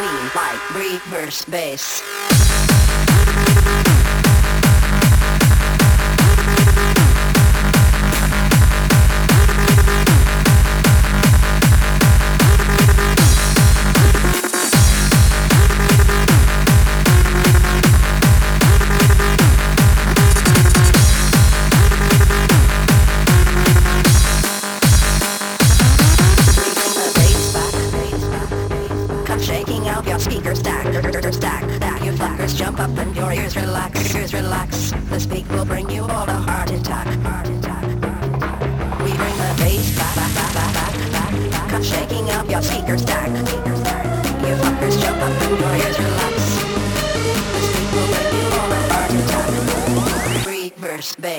We like reverse bass.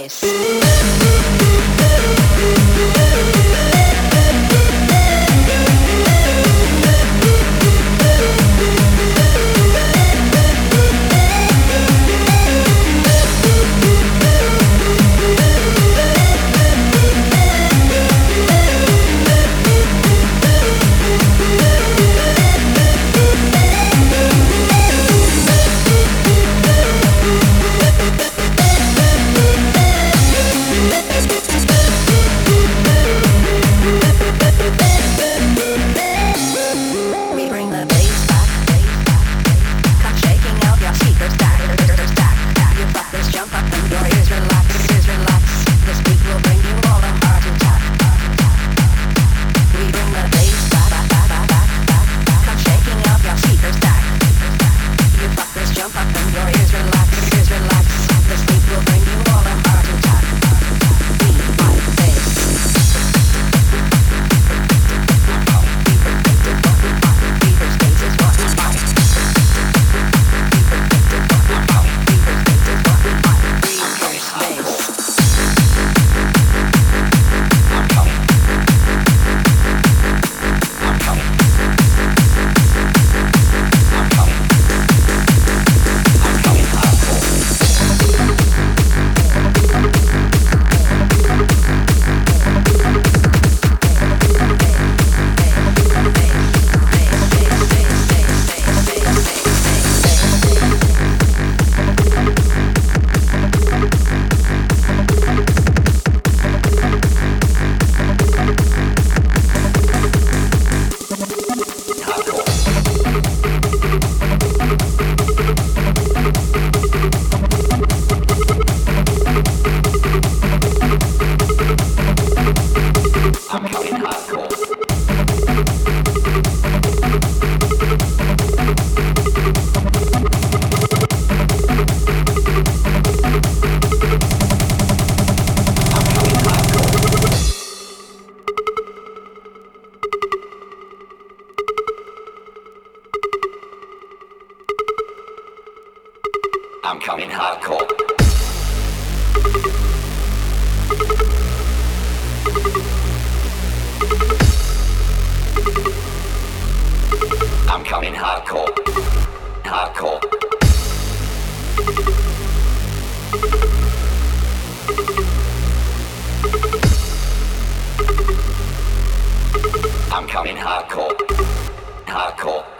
Reverse coming hardcore. Hardcore.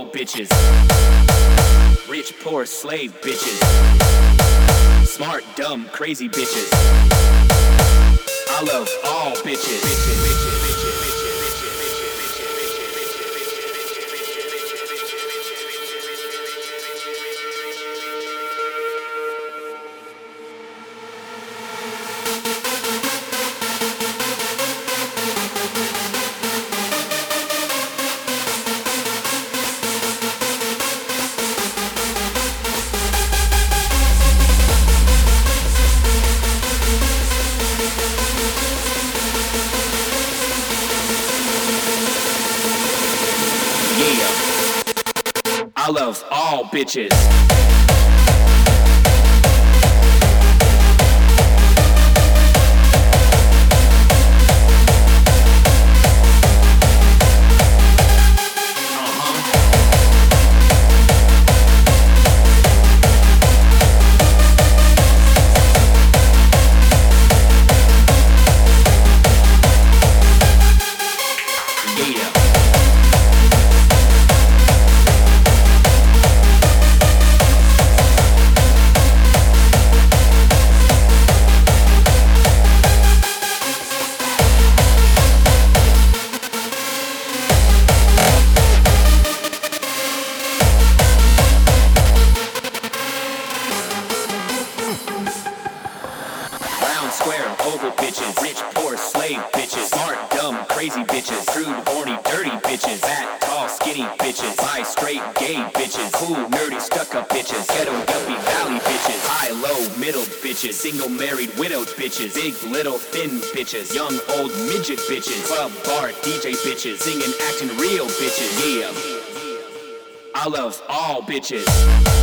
Oval bitches. Rich, poor, slave bitches. Smart, dumb, crazy bitches. I love all bitches. bitches, bitches, bitches, bitches, single, married, widowed bitches, big, little, thin bitches, young, old, midget bitches, club, bar, DJ bitches, singing, acting real bitches, yeah. I love all bitches.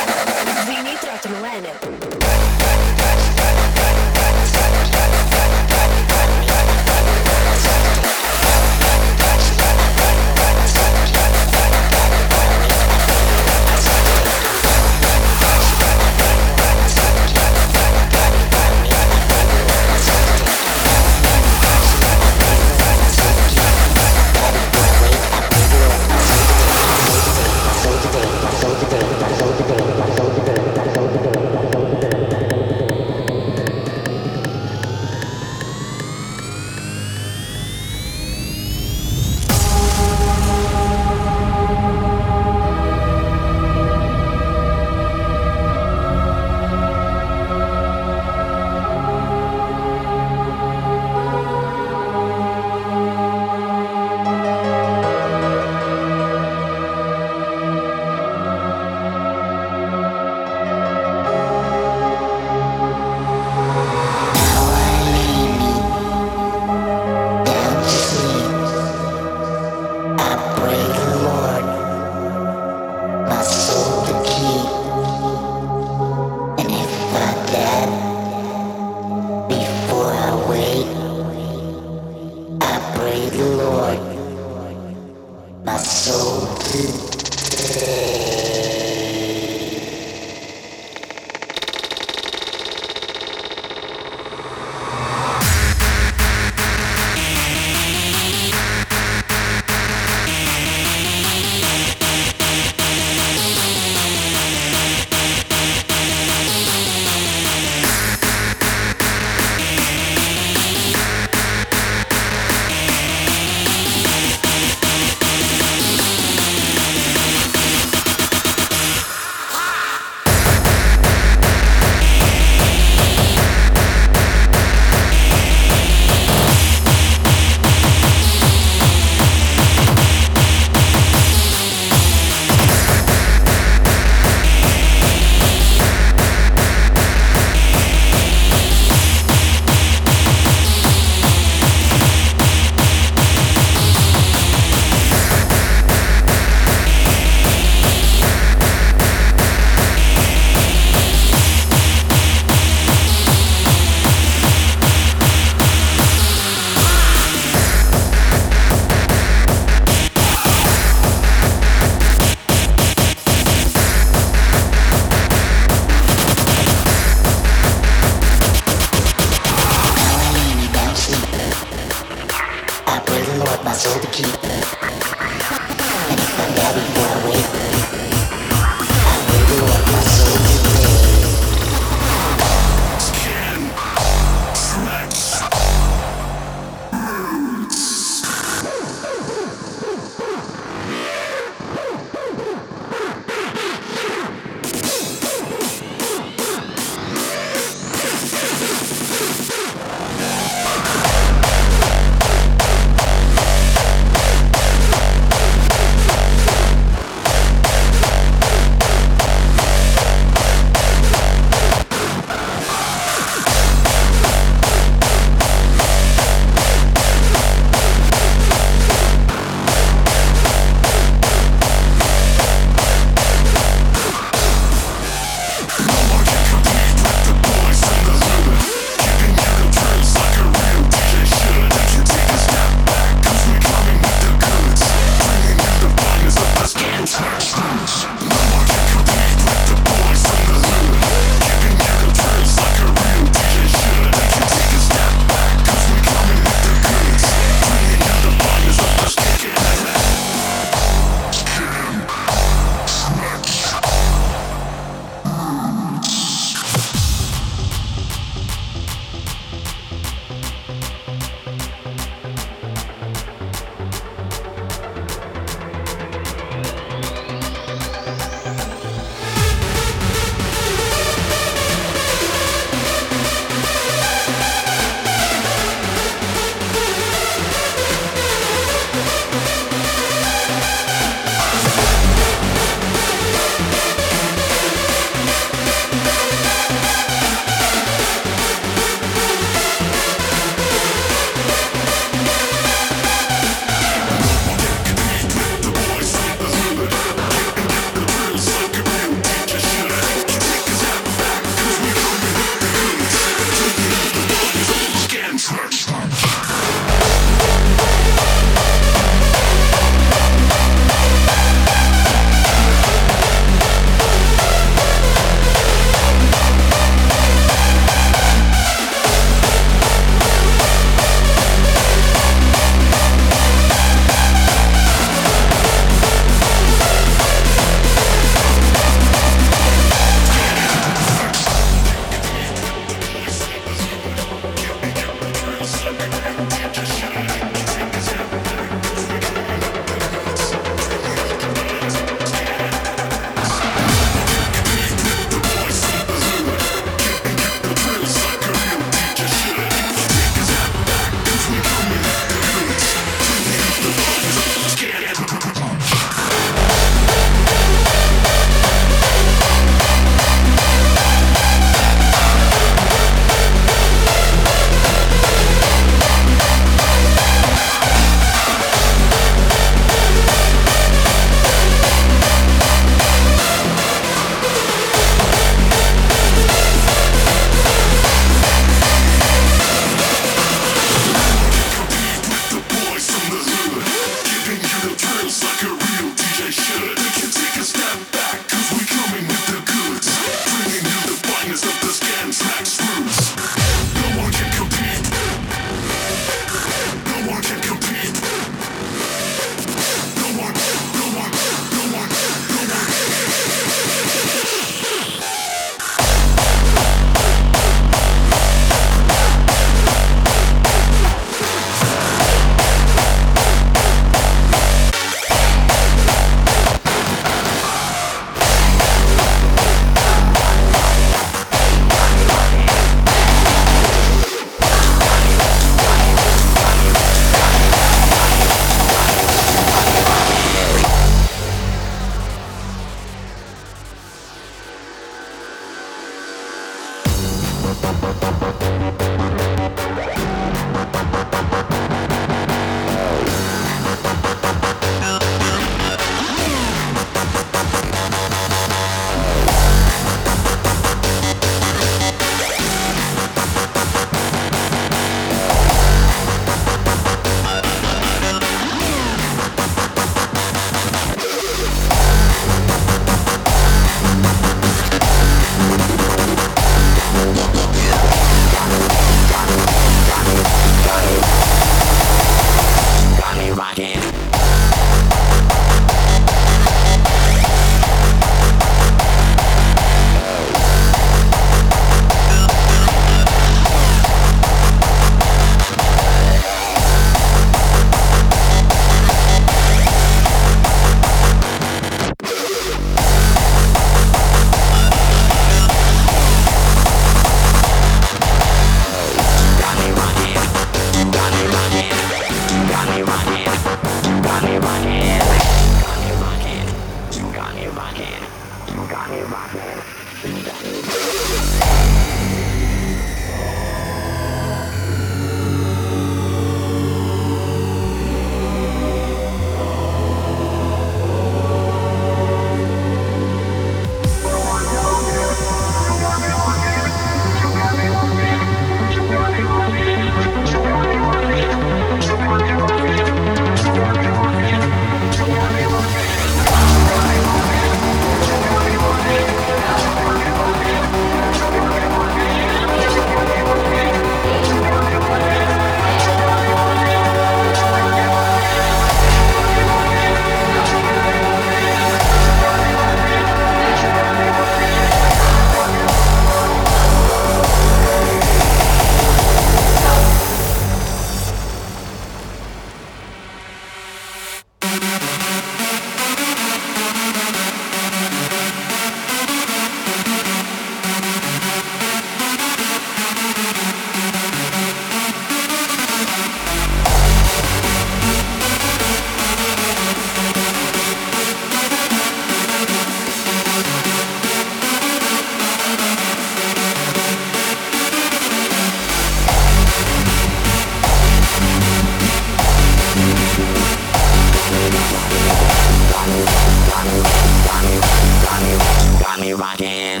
me rocking.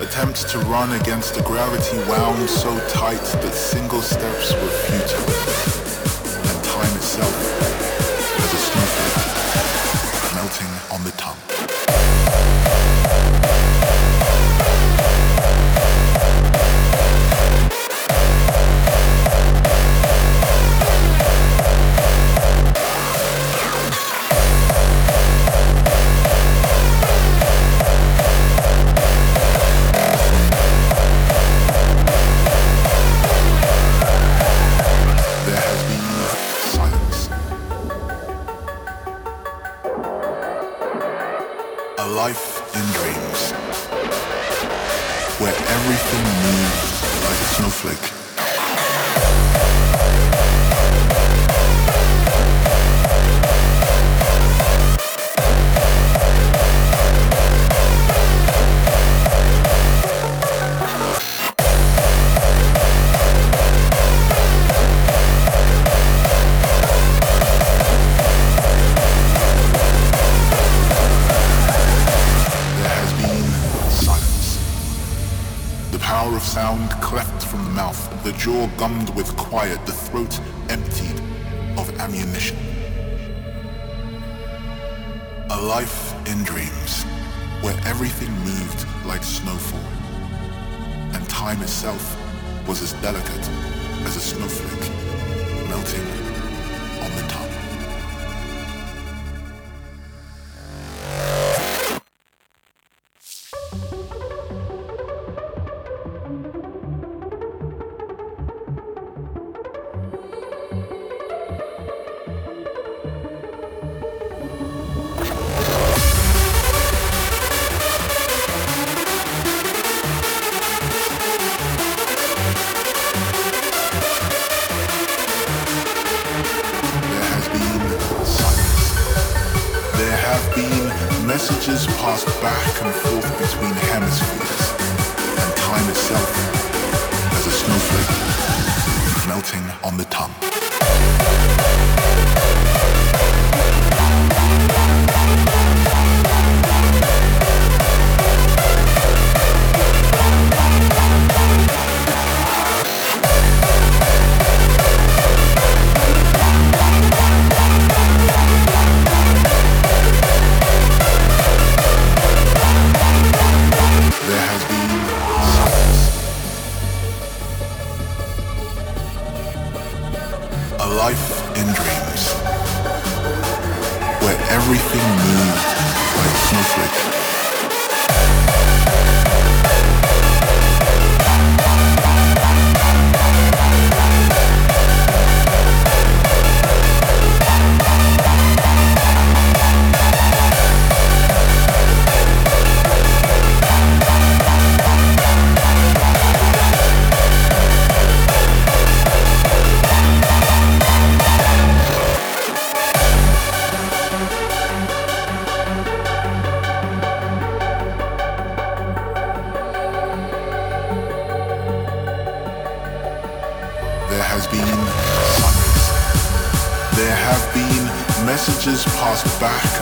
Attempts to run against the gravity wound so tight that single steps were futile, and time itself as a snowflake melting on the tongue.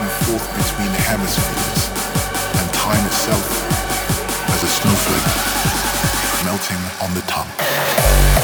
And forth between hemispheres, and time itself as a snowflake melting on the tongue.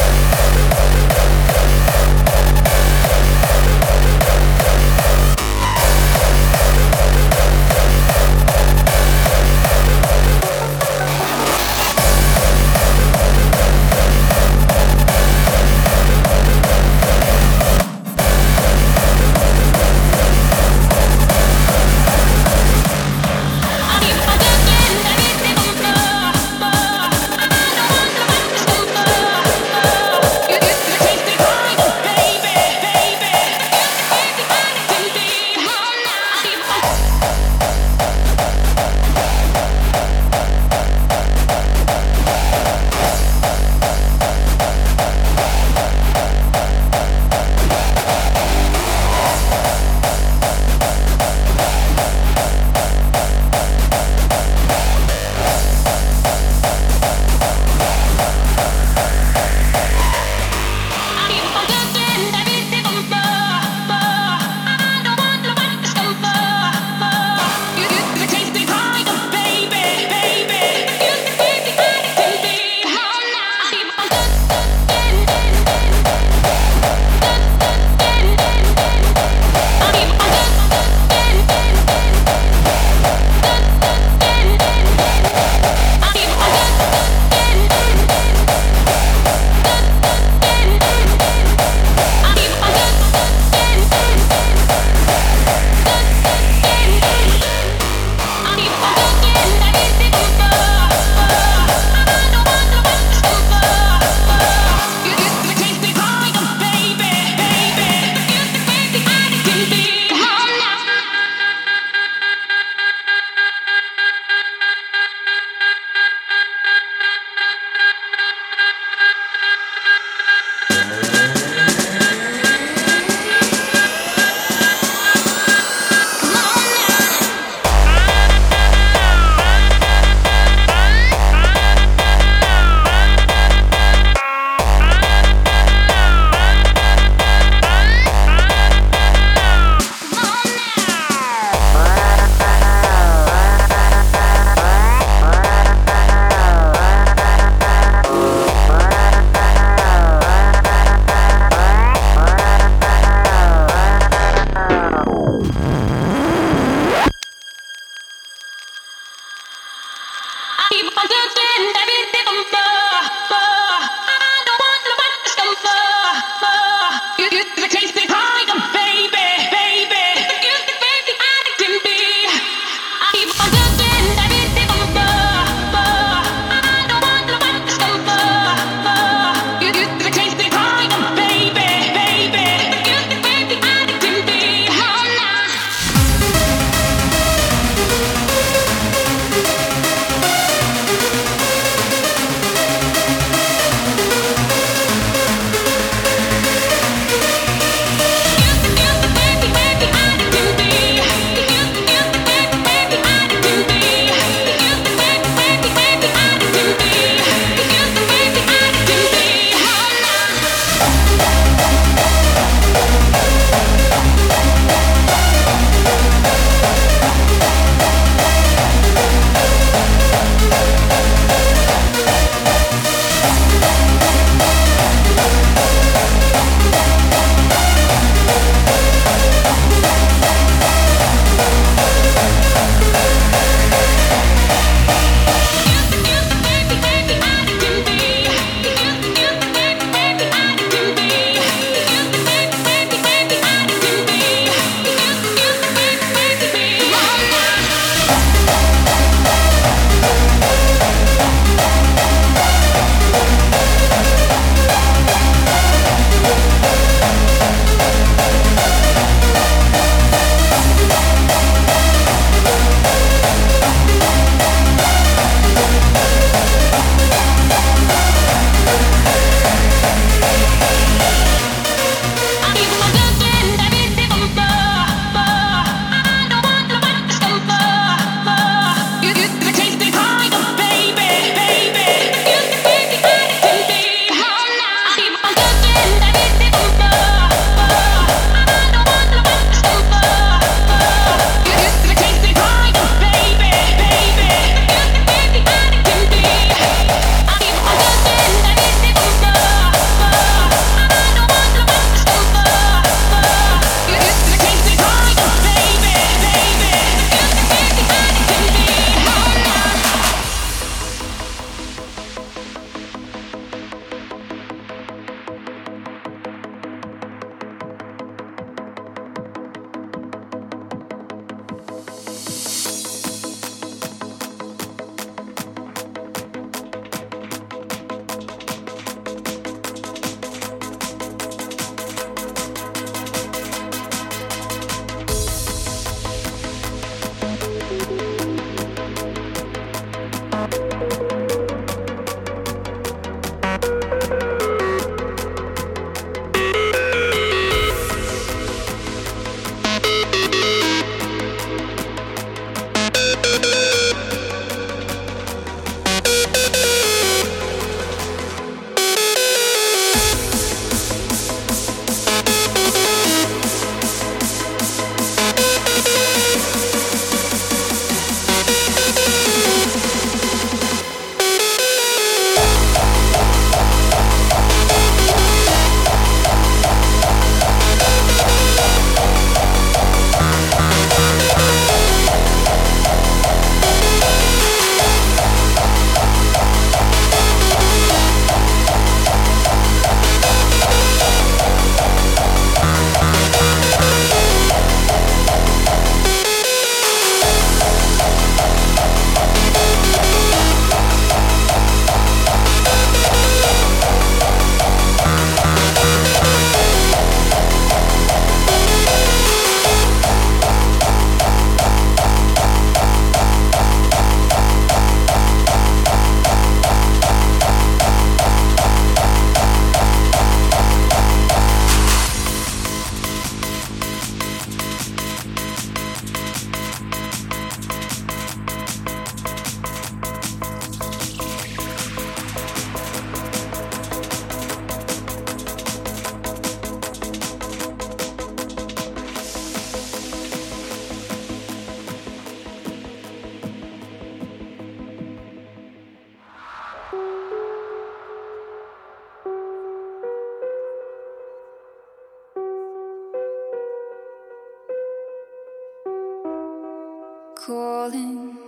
Calling.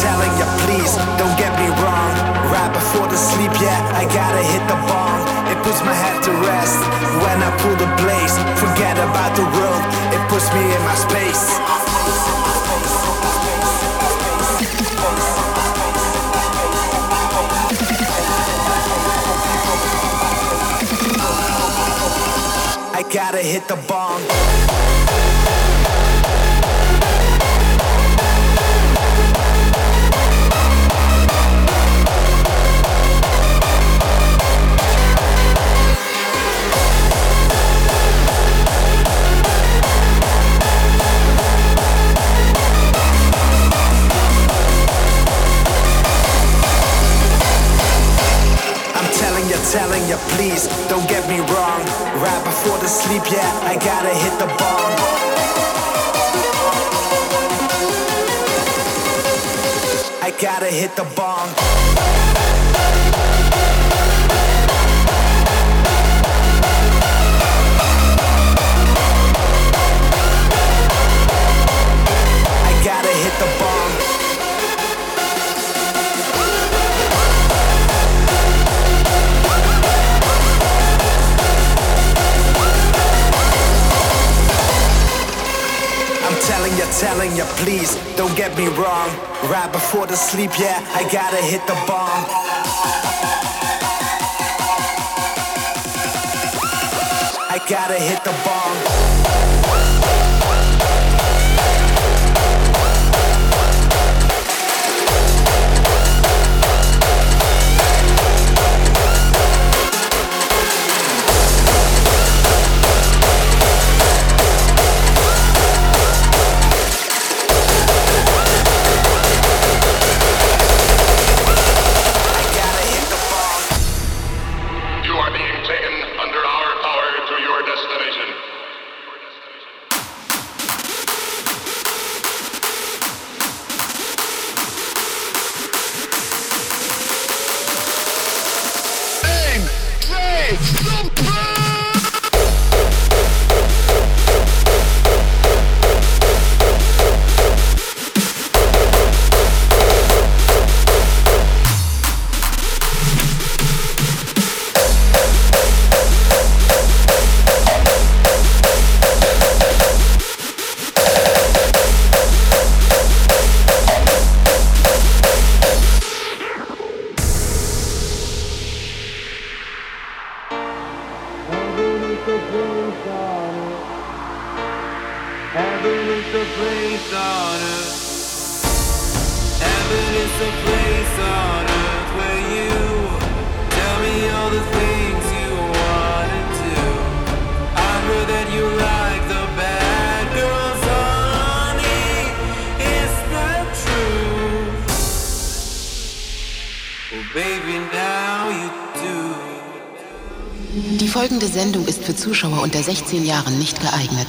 Telling you, please don't get me wrong. Right before the sleep, yeah, I gotta hit the bong. It puts my head to rest when I pull the blaze. Forget about the world, it puts me in my space. I gotta hit the bong. You, please don't get me wrong. Right before the sleep, yeah, I gotta hit the bong. I gotta hit the bong. Telling you, please don't get me wrong. Right before the sleep, yeah, I gotta hit the bong. I gotta hit the bong. Für Zuschauer unter 16 Jahren nicht geeignet.